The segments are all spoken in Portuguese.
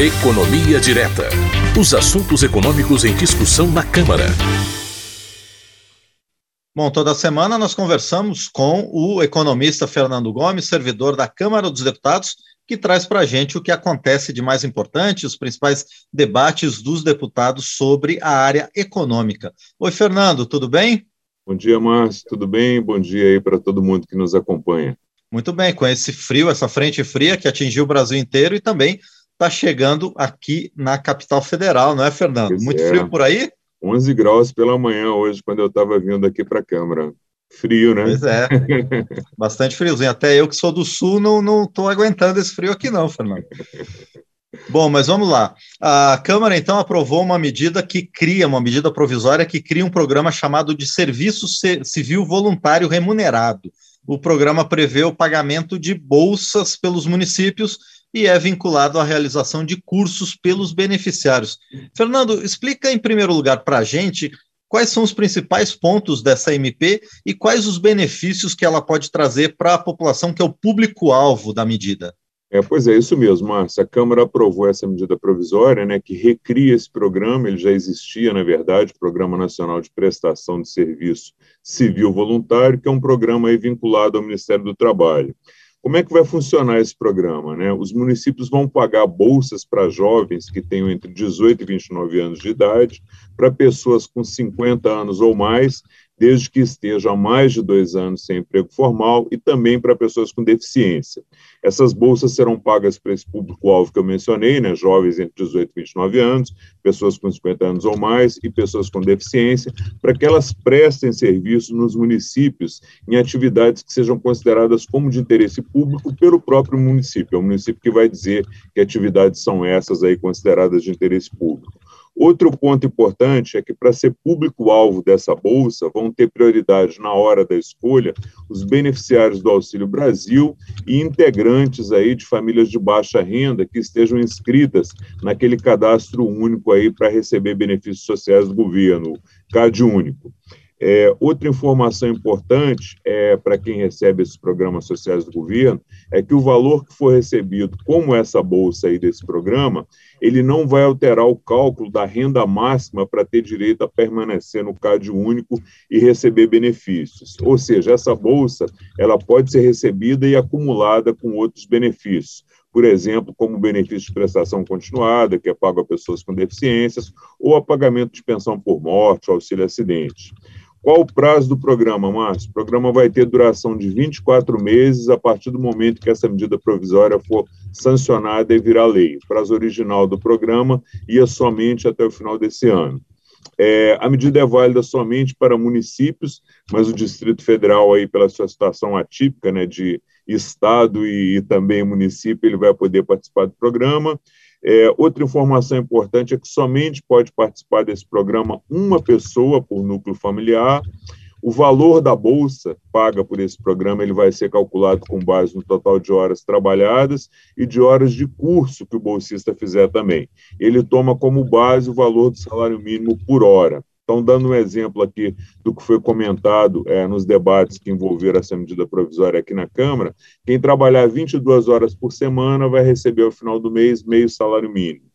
Economia Direta. Os assuntos econômicos em discussão na Câmara. Bom, toda semana nós conversamos com o economista Fernando Gomes, servidor da Câmara dos Deputados, que traz para a gente o que acontece de mais importante, os principais debates dos deputados sobre a área econômica. Oi, Fernando, tudo bem? Bom dia, Márcio, tudo bem? Bom dia aí para todo mundo que nos acompanha. Muito bem, com esse frio, essa frente fria que atingiu o Brasil inteiro e também está chegando aqui na capital federal, não é, Fernando? Pois Muito é. frio por aí? 11 graus pela manhã hoje, quando eu estava vindo aqui para a Câmara. Frio, né? Pois é, bastante friozinho. Até eu que sou do sul não estou aguentando esse frio aqui não, Fernando. Bom, mas vamos lá. A Câmara, então, aprovou uma medida que cria, uma medida provisória que cria um programa chamado de Serviço Civil Voluntário Remunerado. O programa prevê o pagamento de bolsas pelos municípios e é vinculado à realização de cursos pelos beneficiários. Fernando, explica em primeiro lugar para a gente quais são os principais pontos dessa MP e quais os benefícios que ela pode trazer para a população, que é o público-alvo da medida. É, pois é, isso mesmo, Márcia. A Câmara aprovou essa medida provisória, né, que recria esse programa, ele já existia, na verdade, o Programa Nacional de Prestação de Serviço Civil Voluntário, que é um programa vinculado ao Ministério do Trabalho. Como é que vai funcionar esse programa? Né? Os municípios vão pagar bolsas para jovens que tenham entre 18 e 29 anos de idade, para pessoas com 50 anos ou mais, desde que estejam há mais de dois anos sem emprego formal, e também para pessoas com deficiência. Essas bolsas serão pagas para esse público-alvo que eu mencionei, né, jovens entre 18 e 29 anos, pessoas com 50 anos ou mais e pessoas com deficiência, para que elas prestem serviço nos municípios em atividades que sejam consideradas como de interesse público pelo próprio município. É o município que vai dizer que atividades são essas aí consideradas de interesse público. Outro ponto importante é que, para ser público-alvo dessa bolsa, vão ter prioridade na hora da escolha os beneficiários do Auxílio Brasil e integrantes aí de famílias de baixa renda que estejam inscritas naquele cadastro único aí para receber benefícios sociais do governo, CAD único. É, outra informação importante é para quem recebe esses programas sociais do governo é que o valor que for recebido como essa bolsa aí desse programa, ele não vai alterar o cálculo da renda máxima para ter direito a permanecer no CAD único e receber benefícios. Ou seja, essa bolsa ela pode ser recebida e acumulada com outros benefícios por exemplo, como benefício de prestação continuada, que é pago a pessoas com deficiências, ou a pagamento de pensão por morte, auxílio acidente. Qual o prazo do programa, Márcio? O programa vai ter duração de 24 meses a partir do momento que essa medida provisória for sancionada e virar lei. O prazo original do programa ia somente até o final desse ano. É, a medida é válida somente para municípios, mas o Distrito Federal, aí, pela sua situação atípica né, de Estado e, e também município, ele vai poder participar do programa. É, outra informação importante é que somente pode participar desse programa uma pessoa por núcleo familiar. O valor da bolsa paga por esse programa ele vai ser calculado com base no total de horas trabalhadas e de horas de curso que o bolsista fizer também. Ele toma como base o valor do salário mínimo por hora. Então, dando um exemplo aqui do que foi comentado é, nos debates que envolveram essa medida provisória aqui na Câmara, quem trabalhar 22 horas por semana vai receber ao final do mês meio salário mínimo.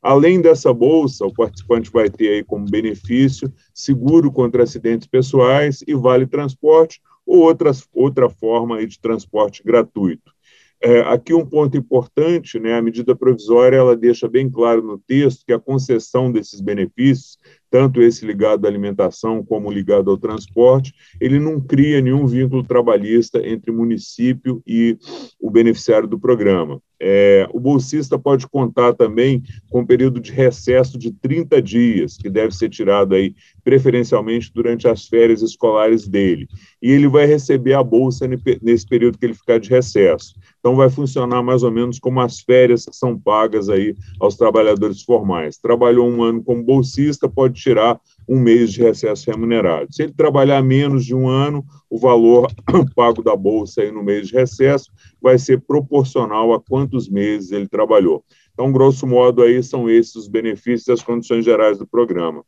Além dessa bolsa, o participante vai ter aí como benefício seguro contra acidentes pessoais e vale transporte ou outras, outra forma aí de transporte gratuito. É, aqui um ponto importante, né, a medida provisória ela deixa bem claro no texto que a concessão desses benefícios tanto esse ligado à alimentação como ligado ao transporte, ele não cria nenhum vínculo trabalhista entre município e o beneficiário do programa. É, o bolsista pode contar também com um período de recesso de 30 dias, que deve ser tirado aí preferencialmente durante as férias escolares dele. E ele vai receber a bolsa nesse período que ele ficar de recesso. Então vai funcionar mais ou menos como as férias são pagas aí aos trabalhadores formais. Trabalhou um ano como bolsista, pode tirar um mês de recesso remunerado. Se ele trabalhar menos de um ano, o valor pago da bolsa aí no mês de recesso vai ser proporcional a quantos meses ele trabalhou. Então, grosso modo, aí são esses os benefícios e as condições gerais do programa.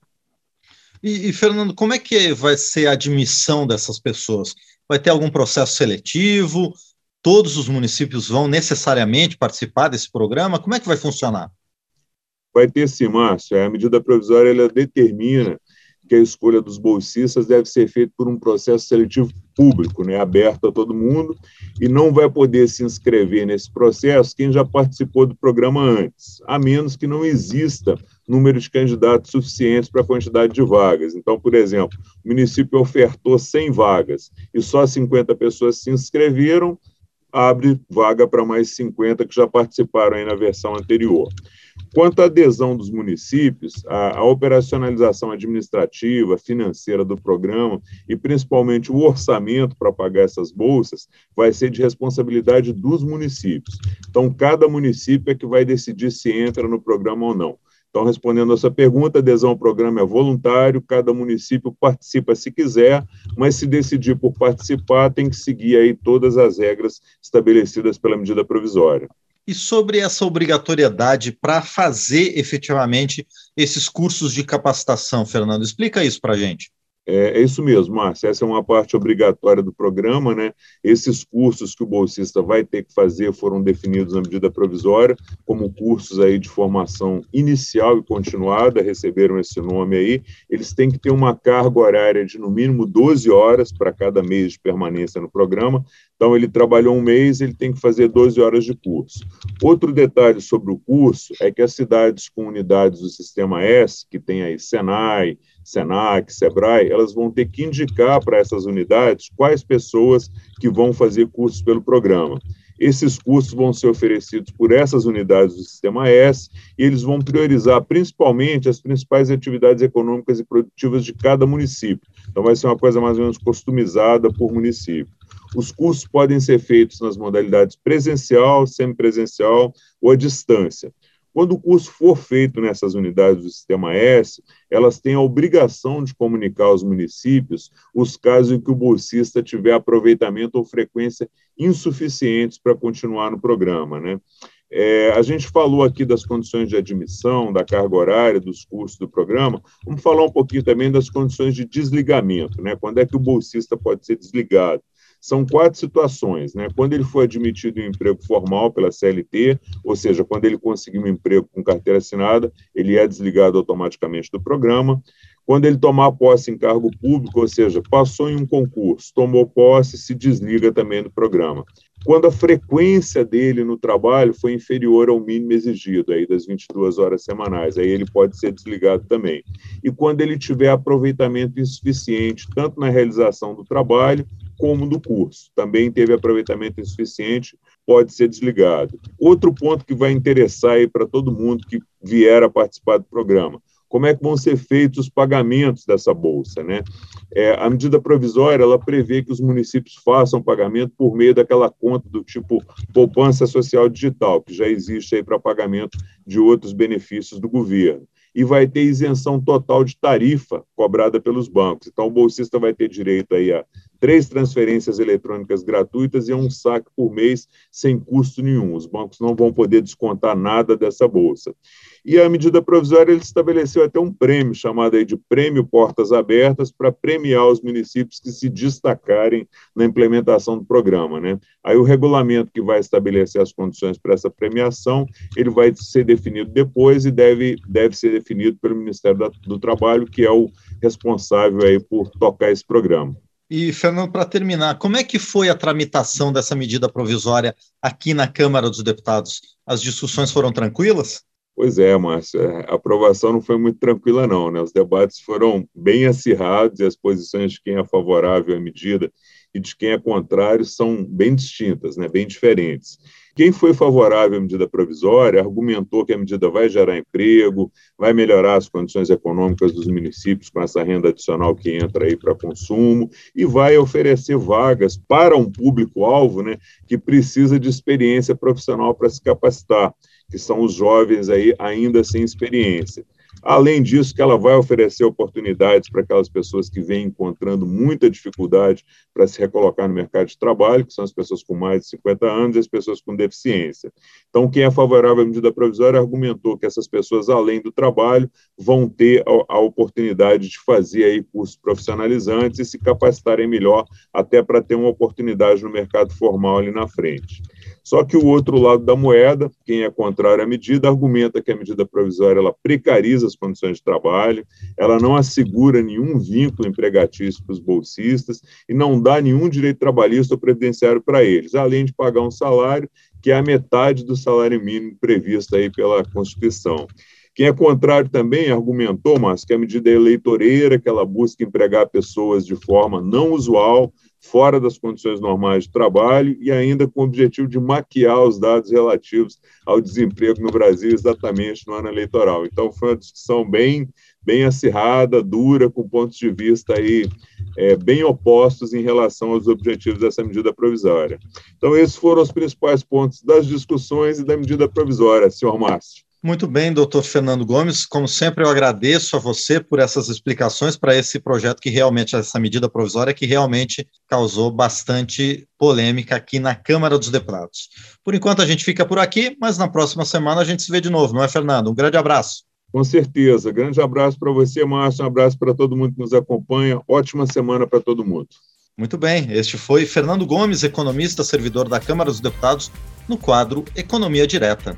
E, e, Fernando, como é que vai ser a admissão dessas pessoas? Vai ter algum processo seletivo? Todos os municípios vão necessariamente participar desse programa? Como é que vai funcionar? Vai ter sim, Márcio. A medida provisória ela determina que a escolha dos bolsistas deve ser feita por um processo seletivo público, né, aberto a todo mundo, e não vai poder se inscrever nesse processo quem já participou do programa antes, a menos que não exista número de candidatos suficientes para a quantidade de vagas. Então, por exemplo, o município ofertou 100 vagas e só 50 pessoas se inscreveram, abre vaga para mais 50 que já participaram aí na versão anterior. Quanto à adesão dos municípios, a, a, operacionalização administrativa, financeira do programa e principalmente o orçamento para pagar essas bolsas vai ser de responsabilidade dos municípios. Então, cada município é que vai decidir se entra no programa ou não. Então, respondendo a essa pergunta, adesão ao programa é voluntário, cada município participa se quiser, mas se decidir por participar, tem que seguir aí todas as regras estabelecidas pela medida provisória. E sobre essa obrigatoriedade para fazer efetivamente esses cursos de capacitação, Fernando, explica isso para a gente. É, é, isso mesmo, Márcia. Essa é uma parte obrigatória do programa, né? Esses cursos que o bolsista vai ter que fazer foram definidos na medida provisória como cursos aí de formação inicial e continuada, receberam esse nome aí. Eles têm que ter uma carga horária de no mínimo 12 horas para cada mês de permanência no programa. Então, ele trabalhou um mês, ele tem que fazer 12 horas de curso. Outro detalhe sobre o curso é que as cidades com unidades do Sistema S, que tem aí Senai, Senac, Sebrae, elas vão ter que indicar para essas unidades quais pessoas que vão fazer cursos pelo programa. Esses cursos vão ser oferecidos por essas unidades do Sistema S e eles vão priorizar principalmente as principais atividades econômicas e produtivas de cada município. Então, vai ser uma coisa mais ou menos customizada por município. Os cursos podem ser feitos nas modalidades presencial, semipresencial ou à distância. Quando o curso for feito nessas unidades do Sistema S, elas têm a obrigação de comunicar aos municípios os casos em que o bolsista tiver aproveitamento ou frequência insuficientes para continuar no programa. Né? É, a gente falou aqui das condições de admissão, da carga horária, dos custos do programa. Vamos falar um pouquinho também das condições de desligamento, né? Quando é que o bolsista pode ser desligado? São quatro situações, né? Quando ele foi admitido em emprego formal pela CLT, ou seja, quando ele conseguiu um emprego com carteira assinada, ele é desligado automaticamente do programa. Quando ele tomar posse em cargo público, ou seja, passou em um concurso, tomou posse, se desliga também do programa. Quando a frequência dele no trabalho foi inferior ao mínimo exigido, aí das 22 horas semanais, aí ele pode ser desligado também. E quando ele tiver aproveitamento insuficiente, tanto na realização do trabalho como do curso. Também teve aproveitamento insuficiente, pode ser desligado. Outro ponto que vai interessar para todo mundo que vier a participar do programa, como é que vão ser feitos os pagamentos dessa bolsa, né? É, a medida provisória ela prevê que os municípios façam pagamento por meio daquela conta do tipo poupança social digital, que já existe aí para pagamento de outros benefícios do governo e vai ter isenção total de tarifa cobrada pelos bancos. Então, o bolsista vai ter direito aí a três transferências eletrônicas gratuitas e um saque por mês sem custo nenhum. Os bancos não vão poder descontar nada dessa bolsa. E a medida provisória ele estabeleceu até um prêmio chamado aí de Prêmio Portas Abertas para premiar os municípios que se destacarem na implementação do programa, né? Aí o regulamento que vai estabelecer as condições para essa premiação, ele vai ser definido depois e deve, deve ser definido pelo Ministério do Trabalho, que é o responsável aí por tocar esse programa. E, Fernando, para terminar, como é que foi a tramitação dessa medida provisória aqui na Câmara dos Deputados? As discussões foram tranquilas? Pois é, Márcio, a aprovação não foi muito tranquila, não. Né? Os debates foram bem acirrados e as posições de quem é favorável à medida e de quem é contrário são bem distintas, né? bem diferentes. Quem foi favorável à medida provisória argumentou que a medida vai gerar emprego, vai melhorar as condições econômicas dos municípios com essa renda adicional que entra aí para consumo e vai oferecer vagas para um público-alvo né, que precisa de experiência profissional para se capacitar, que são os jovens aí ainda sem experiência. Além disso, que ela vai oferecer oportunidades para aquelas pessoas que vêm encontrando muita dificuldade para se recolocar no mercado de trabalho, que são as pessoas com mais de 50 anos e as pessoas com deficiência. Então, quem é favorável à medida provisória argumentou que essas pessoas, além do trabalho, vão ter a, a oportunidade de fazer aí cursos profissionalizantes e se capacitarem melhor, até para ter uma oportunidade no mercado formal ali na frente. Só que o outro lado da moeda, quem é contrário à medida, argumenta que a medida provisória ela precariza as condições de trabalho, ela não assegura nenhum vínculo empregatício para os bolsistas e não dá nenhum direito trabalhista ou previdenciário para eles, além de pagar um salário que é a metade do salário mínimo previsto aí pela Constituição. Quem é contrário também argumentou, mas que a medida é eleitoreira, que ela busca empregar pessoas de forma não usual, fora das condições normais de trabalho e ainda com o objetivo de maquiar os dados relativos ao desemprego no Brasil exatamente no ano eleitoral. Então foi uma discussão bem bem acirrada, dura, com pontos de vista aí é, bem opostos em relação aos objetivos dessa medida provisória. Então esses foram os principais pontos das discussões e da medida provisória, senhor Márcio. Muito bem, doutor Fernando Gomes. Como sempre, eu agradeço a você por essas explicações para esse projeto que realmente, essa medida provisória que realmente causou bastante polêmica aqui na Câmara dos Deputados. Por enquanto, a gente fica por aqui, mas na próxima semana a gente se vê de novo, não é, Fernando? Um grande abraço. Com certeza. Grande abraço para você, Márcio. Um abraço para todo mundo que nos acompanha. Ótima semana para todo mundo. Muito bem. Este foi Fernando Gomes, economista, servidor da Câmara dos Deputados, no quadro Economia Direta.